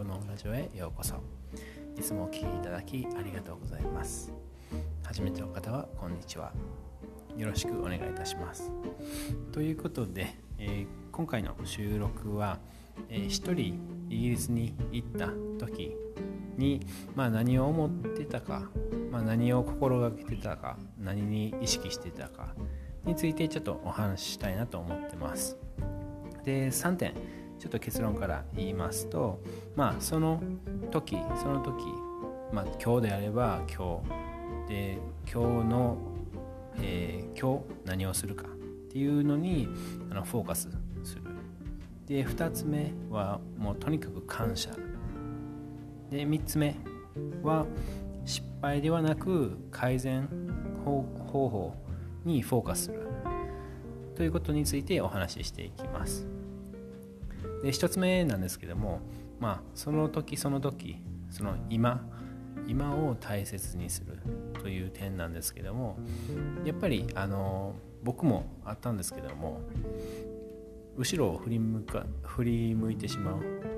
語のラジオへようこそ。いつもお聴きいただきありがとうございます。初めての方はこんにちは。よろしくお願いいたします。ということで、えー、今回の収録は、えー、一人イギリスに行った時に、まあ、何を思ってたか、まあ、何を心がけてたか何に意識してたかについてちょっとお話ししたいなと思ってます。で3点。ちょっと結論から言いますとまあその時その時まあ今日であれば今日。で今日の、えー、今日何をするかっていうのにあのフォーカスする。で2つ目はもうとにかく感謝。で3つ目は失敗ではなく改善方法にフォーカスする。ということについてお話ししていきます。で1つ目なんですけども、まあ、その時その時その今今を大切にするという点なんですけどもやっぱりあの僕もあったんですけども後ろを振り向か振り向いてしまう。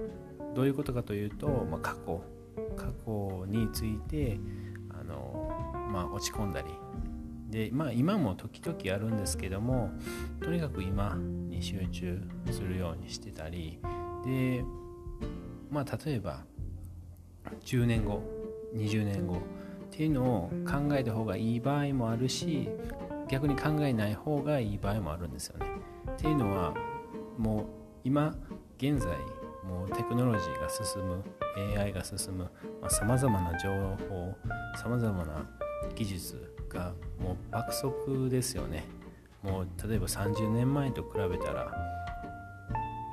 どういうことかというと、まあ、過去過去についてあの、まあ、落ち込んだりで、まあ、今も時々あるんですけどもとにかく今に集中するようにしてたりで、まあ、例えば10年後20年後っていうのを考えた方がいい場合もあるし逆に考えない方がいい場合もあるんですよね。っていうのはもう今現在もうテクノロジーが進む AI が進むさまざ、まな情報さまざまな技術がもう爆速ですよね。もう例えば30年前と比べたら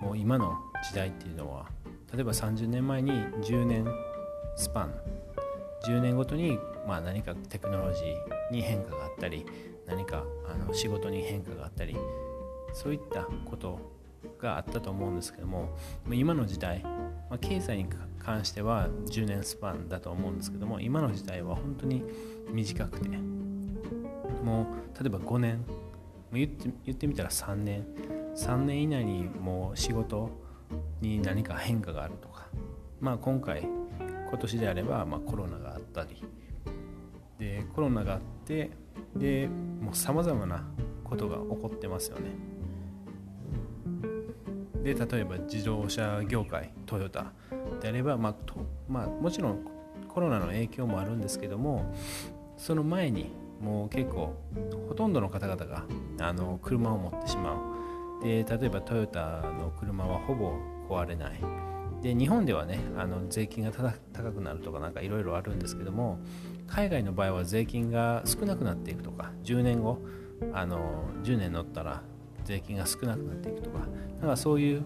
もう今の時代っていうのは例えば30年前に10年スパン。10年ごとにまあ何かテクノロジーに変化があったり何かあの仕事に変化があったりそういったことがあったと思うんですけども今の時代、まあ、経済に関しては10年スパンだと思うんですけども今の時代は本当に短くてもう例えば5年。言って言ってみたら3年。3年以内にもう仕事に何か変化があるとか。まあ今回今年であればまあコロナがあったり。でコロナがあってでもうさまざまなことが起こってますよね。で例えば自動車業界トヨタであれば、まあとまあ、もちろんコロナの影響もあるんですけどもその前にもう結構ほとんどの方々があの車を持ってしまう。で例えばトヨタの車はほぼ壊れない。で日本ではねあの税金が高くなるとかなんかいろいろあるんですけども海外の場合は税金が少なくなっていくとか10年後あの10年乗ったら税金が少なくなっていくとかだかそういう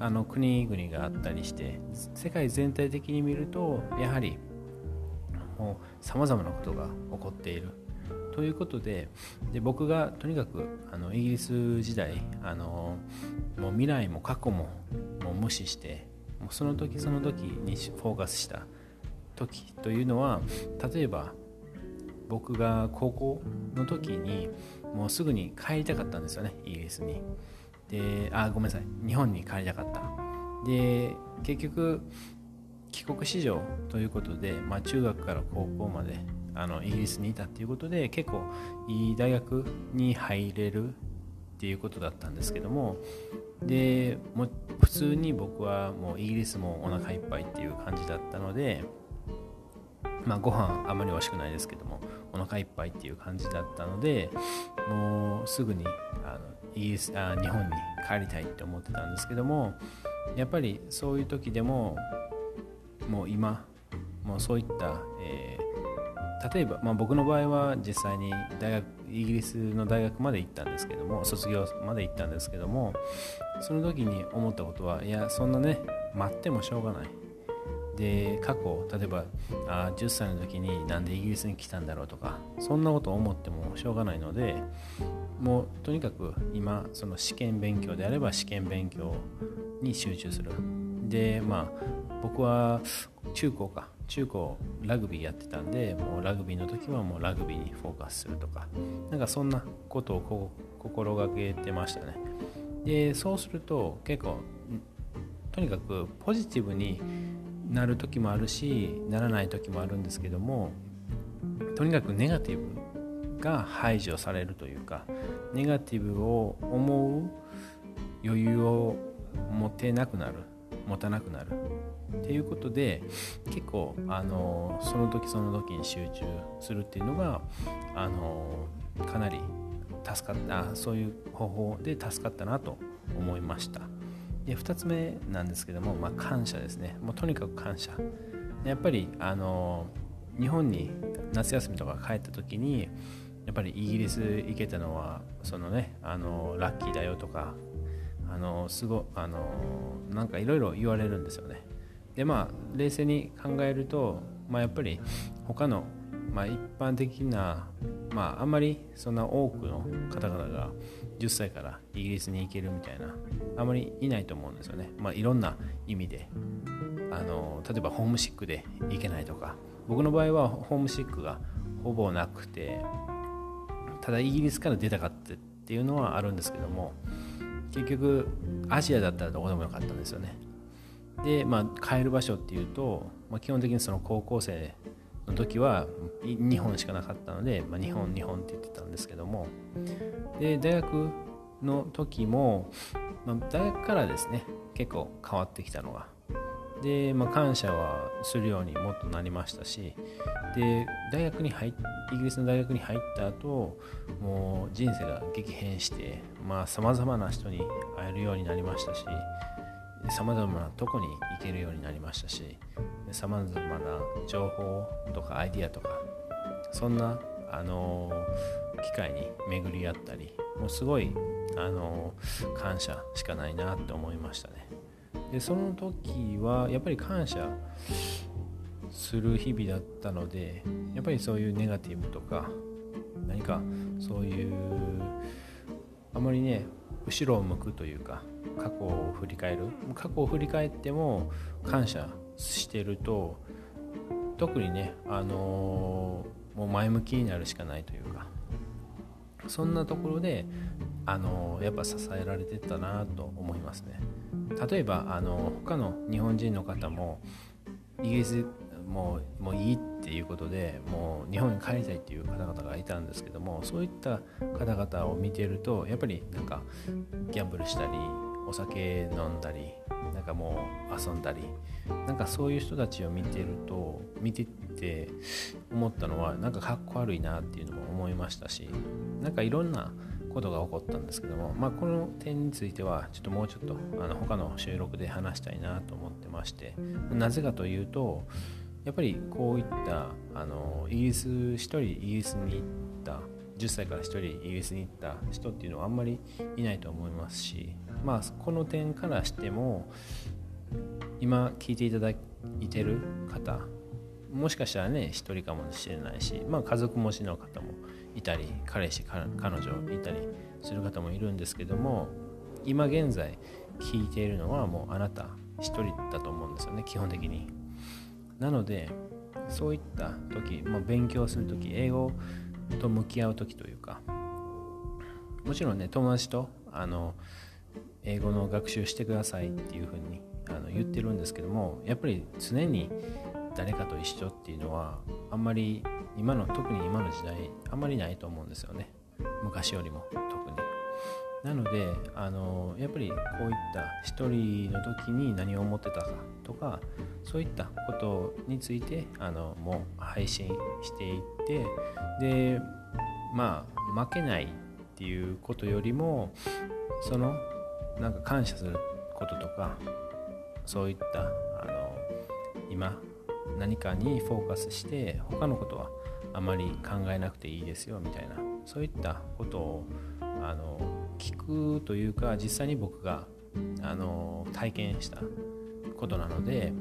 あの国々があったりして世界全体的に見るとやはりもうさまざまなことが起こっている。ということでで僕がとにかくあのイギリス時代あのもう未来も過去ももう無視してもうその時その時にフォーカスした時というのは例えば僕が高校の時にもうすぐに帰りたかったんですよねイギリスに。であごめんなさい日本に帰りたかった。で結局帰国子女ということで、まあ、中学から高校まであのイギリスにいたっていうことで結構いい大学に入れるっていうことだったんですけどもでも普通に僕はもうイギリスもお腹いっぱいっていう感じだったのでまあご飯あまり美味しくないですけどもお腹いっぱいっていう感じだったのでもうすぐにあのイギリスあ日本に帰りたいって思ってたんですけどもやっぱりそういう時でももう今もうそういった、え例えば、まあ、僕の場合は実際に大学イギリスの大学まで行ったんですけども卒業まで行ったんですけどもその時に思ったことはいやそんなね待ってもしょうがない。で過去例えばあ10歳の時になんでイギリスに来たんだろうとかそんなことを思ってもしょうがないのでもうとにかく今その試験勉強であれば試験勉強に集中する。でまあ僕は中高か。中高ラグビーやってたんでもうラグビーの時はもうラグビーにフォーカスするとかなんかそんなことを心がけてましたね。でそうすると結構とにかくポジティブになる時もあるしならない時もあるんですけどもとにかくネガティブが排除されるというかネガティブを思う余裕を持てなくなる。持たなくなる。っていうことで結構あのその時その時に集中するっていうのがあのかなり助かったそういう方法で助かったなと思いました。で2つ目なんですけども、まあ、感謝ですね。もうとにかく感謝。やっぱりあの日本に夏休みとか帰った時にやっぱりイギリス行けたのはそのねあのラッキーだよとかあのすごあのなんかいろいろ言われるんですよね。でまあ冷静に考えると、まあ、やっぱり他の、まあ、一般的な、まあ、あんまりそんな多くの方々が10歳からイギリスに行けるみたいなあんまりいないと思うんですよね、まあ、いろんな意味で。あの例えばホームシックで行けないとか。僕の場合はホームシックがほぼなくてただイギリスから出たかったっていうのはあるんですけども結局アジアだったらどこでもよかったんですよね。でまあ帰る場所っていうと、まあ、基本的にその高校生の時は日本しかなかったので、まあ、日本日本って言ってたんですけども。で大学の時も、まあ、大学からですね結構変わってきたのがで、まあ、感謝はするようにもっとなりましたしで大学に入イギリスの大学に入った後もう人生が激変してさまざ、まな人に会えるようになりましたしさまざまなとこに行けるようになりましたしさまざまな情報とかアイディアとかそんな、あの、機会に巡り合ったりもうすごい、あの、感謝しかないなって思いましたね。でその時はやっぱり感謝する日々だったのでやっぱりそういうネガティブとか何かそういうあまりね後ろを向くというか過去を振り返る。過去を振り返っても感謝してると特にねあのー、もう前向きになるしかないというかそんなところであのー、やっぱ支えられてたなと思いますね。例えばあの他の日本人の方もイギリスもうもういいっていうことでもう日本に帰りたいっていう方々がいたんですけどもそういった方々を見てるとやっぱりなんかギャンブルしたりお酒飲んだりなんかもう遊んだりなんかそういう人たちを見てると見てて思ったのはなんかかっこ悪いなっていうのも思いましたしなんかいろんなことが起こったんですけども、まあ、この点についてはちょっともうちょっとあの他の収録で話したいなと思ってましてなぜかというとやっぱりこういったあのイギリス1人イギリスに行った10歳から1人イギリスに行った人っていうのはあんまりいないと思いますしまあこの点からしても今聞いていただいてる方もしかしたらね1人かもしれないし、まあ、家族持ちの方もいたり彼氏彼女いたりする方もいるんですけども今現在聞いているのはもうあなた1人だと思うんですよね基本的に。なのでそういった時、まあ、勉強する時英語と向き合う時というかもちろんね友達とあの英語の学習してくださいっていうふうにあの言ってるんですけどもやっぱり常に誰かと一緒っていうのはあんまり今の特に今の時代あんまりないと思うんですよね。昔よりも特に。なのであのやっぱりこういった一人の時に何を思ってたかとかそういったことについてあのもう配信していってでまあ負けないっていうことよりもそのなんか感謝することとかそういったあの今何かにフォーカスして他のことはあまり考えなくていいですよみたいなそういったことをあの聞くというか実際に僕があの体験したことなので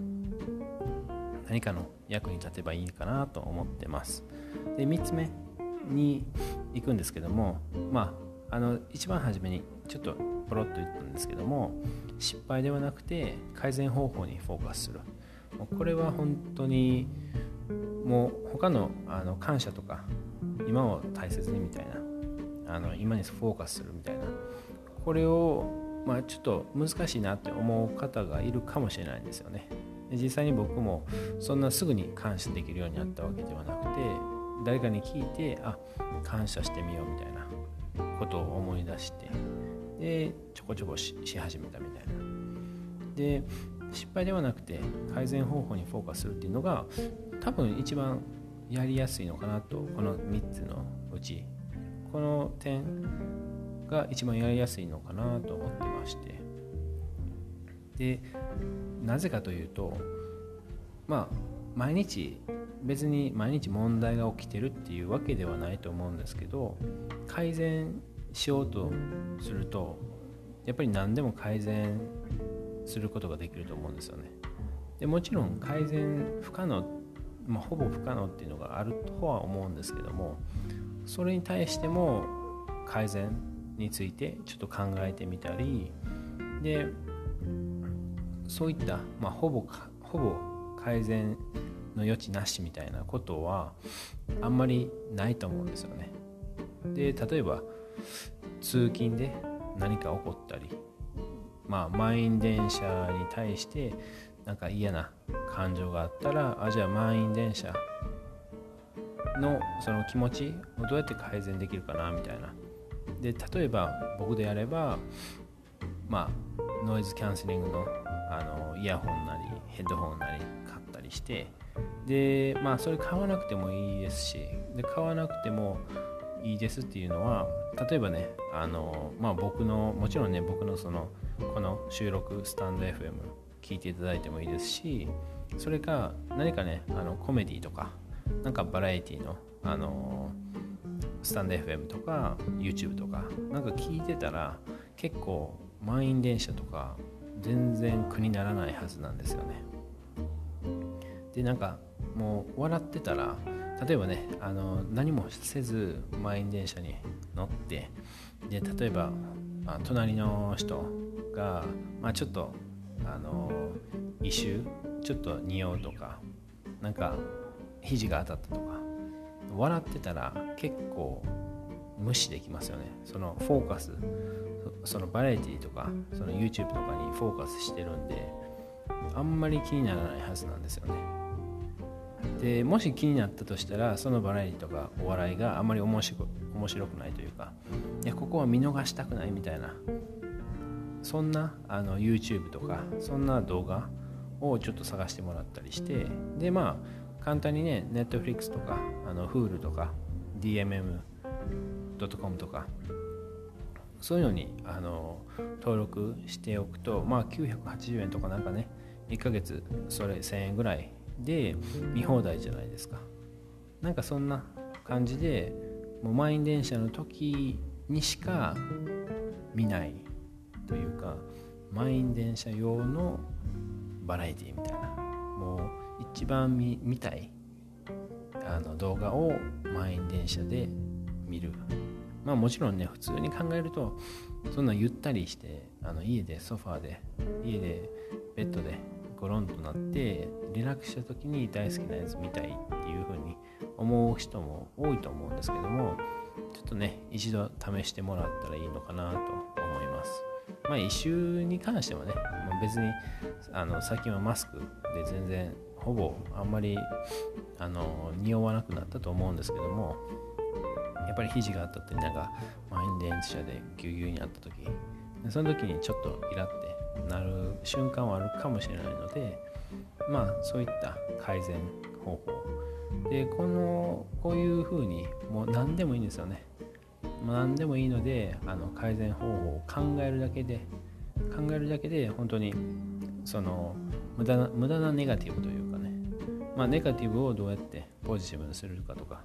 何かの役に立てばいいかなと思ってます。で3つ目に行くんですけどもまああの一番初めにちょっとポロッと言ったんですけども失敗ではなくて改善方法にフォーカスする。これは本当にもう他のあの感謝とか今を大切にみたいなあの今にフォーカスするみたいなこれをまあ、ちょっと難しいなって思う方がいるかもしれないんですよね。実際に僕もそんなすぐに感謝できるようになったわけではなくて誰かに聞いてあ感謝してみようみたいなことを思い出してでちょこちょこし始めたみたいな。で失敗ではなくて改善方法にフォーカスするっていうのが多分一番やりやすいのかなとこの3つのうち。この点が一番やりやすいのかなと思ってまして。でなぜかというとまあ毎日別に毎日問題が起きてるっていうわけではないと思うんですけど改善しようとするとやっぱり何でも改善することができると思うんですよねでもちろん改善不可能、まあ、ほぼ不可能っていうのがあるとは思うんですけどもそれに対しても改善についてちょっと考えてみたりでそういった、まあ、ほぼほぼ改善の余地なしみたいなことはあんまりないと思うんですよね。で例えば通勤で何か起こったりまあ満員電車に対してなんか嫌な感情があったらあじゃあ満員電車のその気持ちをどうやって改善できるかなみたいな。で例えば僕であればまあノイズキャンセリングのあのイヤホンなりヘッドホンなり買ったりしてでまあそれ買わなくてもいいですしで買わなくてもいいですっていうのは例えばねあのまあ僕のもちろんね僕のそのこの収録スタンド FM 聞いていただいてもいいですしそれか何かねあのコメディとかなんかバラエティのあのスタンド FM とか YouTube とかなんか聞いてたら結構満員電車とか全然苦にならないはずなんですよね。でなんかもう笑ってたら例えばねあの何もせず満員電車に乗ってで例えば、まあ、隣の人が、まあ、ちょっとあの異臭ちょっと匂うとかなんか肘が当たったとか笑ってたら結構無視できますよね。そのフォーカスそのバラエティとかその YouTube とかにフォーカスしてるんであんまり気にならないはずなんですよね。でもし気になったとしたらそのバラエティとかお笑いがあんまり面白面白くないというかいやここは見逃したくないみたいなそんなあの YouTube とかそんな動画をちょっと探してもらったりしてでまあ簡単にね Netflix とかあの Hulu とか DMM.com とかそういうのにあの登録しておくとまあ980円とかなんかね1ヶ月それ1000円ぐらいで見放題じゃないですか。なんかそんな感じでもう満員電車の時にしか見ないというか満員電車用のバラエティみたいな。もう一番見見たいあの動画を満員電車で見る。まあもちろんね普通に考えるとそんなゆったりしてあの家でソファーで家でベッドでゴロンとなってリラックスした時に大好きなやつ見たいっていう風に思う人も多いと思うんですけどもちょっとね一度試してもらったらいいのかなと思います。まあ異臭に関してはねま別にあの最近はマスクで全然ほぼあんまりあの匂わなくなったと思うんですけどもやっぱり肘があったってなんか満員電車でぎゅうぎゅうにあった時その時にちょっとイラってなる瞬間はあるかもしれないのでまあそういった改善方法。でこのこういうふうにもう何でもいいんですよね。何でもいいのであの改善方法を考えるだけで考えるだけで本当にその無駄な無駄なネガティブというかねまあネガティブをどうやってポジティブにするかとか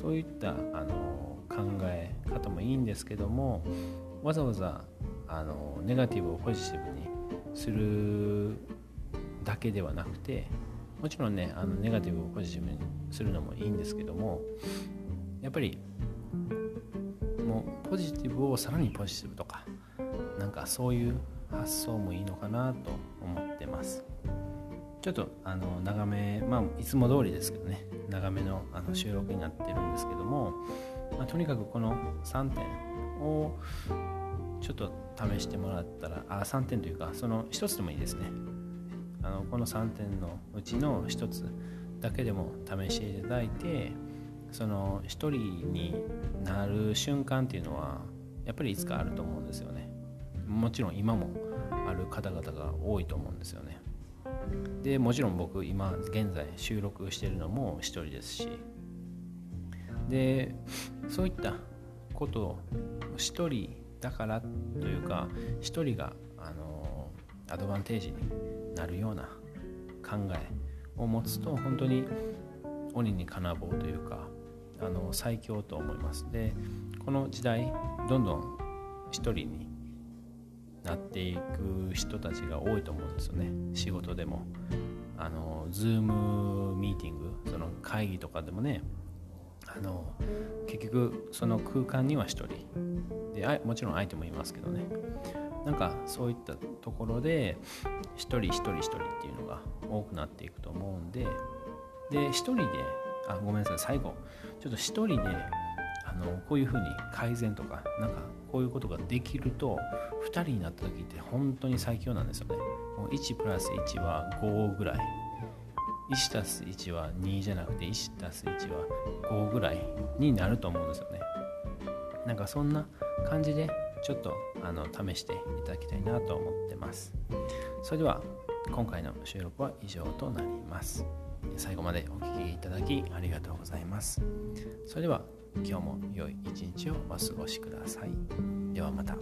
そういったあの考え方もいいんですけどもわざわざあのネガティブをポジティブにするだけではなくてもちろんねあのネガティブをポジティブにするのもいいんですけどもやっぱりポジティブをさらにポジティブとかなんかそういう発想もいいのかなと思ってます。ちょっとあの長めまあいつも通りですけどね。長めのあの収録になってるんですけども、まあ、とにかくこの3点をちょっと試してもらったらあ3点というかその1つでもいいですね。あのこの3点のうちの1つだけでも試していただいてその1人になる瞬間っていうのはやっぱりいつかあると思うんですよね。もちろん今もある方々が多いと思うんですよね。でもちろん僕今現在収録してるのも1人ですし。でそういったことを1人だからというか1人があのアドバンテージになるような考えを持つと本当に鬼に金棒というかあの最強と思います。でこの時代どんどん一人になっていく人たちが多いと思うんですよね。仕事でも。あのズームミーティングその会議とかでもねあの結局その空間には1人。でもちろん相手もいますけどね。なんかそういったところで1人1人1人っていうのが多くなっていくと思うんでで1人であごめんなさい。最後。ちょっと1人であのこういうふうに改善とかなんかこういうことができると2人になった時って本当に最強なんですよね。もう1プラス1は5ぐらい。1たす1は2じゃなくて1たす1は5ぐらいになると思うんですよね。なんかそんな感じでちょっとあの試していただきたいなと思ってます。それでは今回の収録は以上となります。最後までお聴きいただきありがとうございます。それでは今日も良い一日をお過ごしください。ではまた。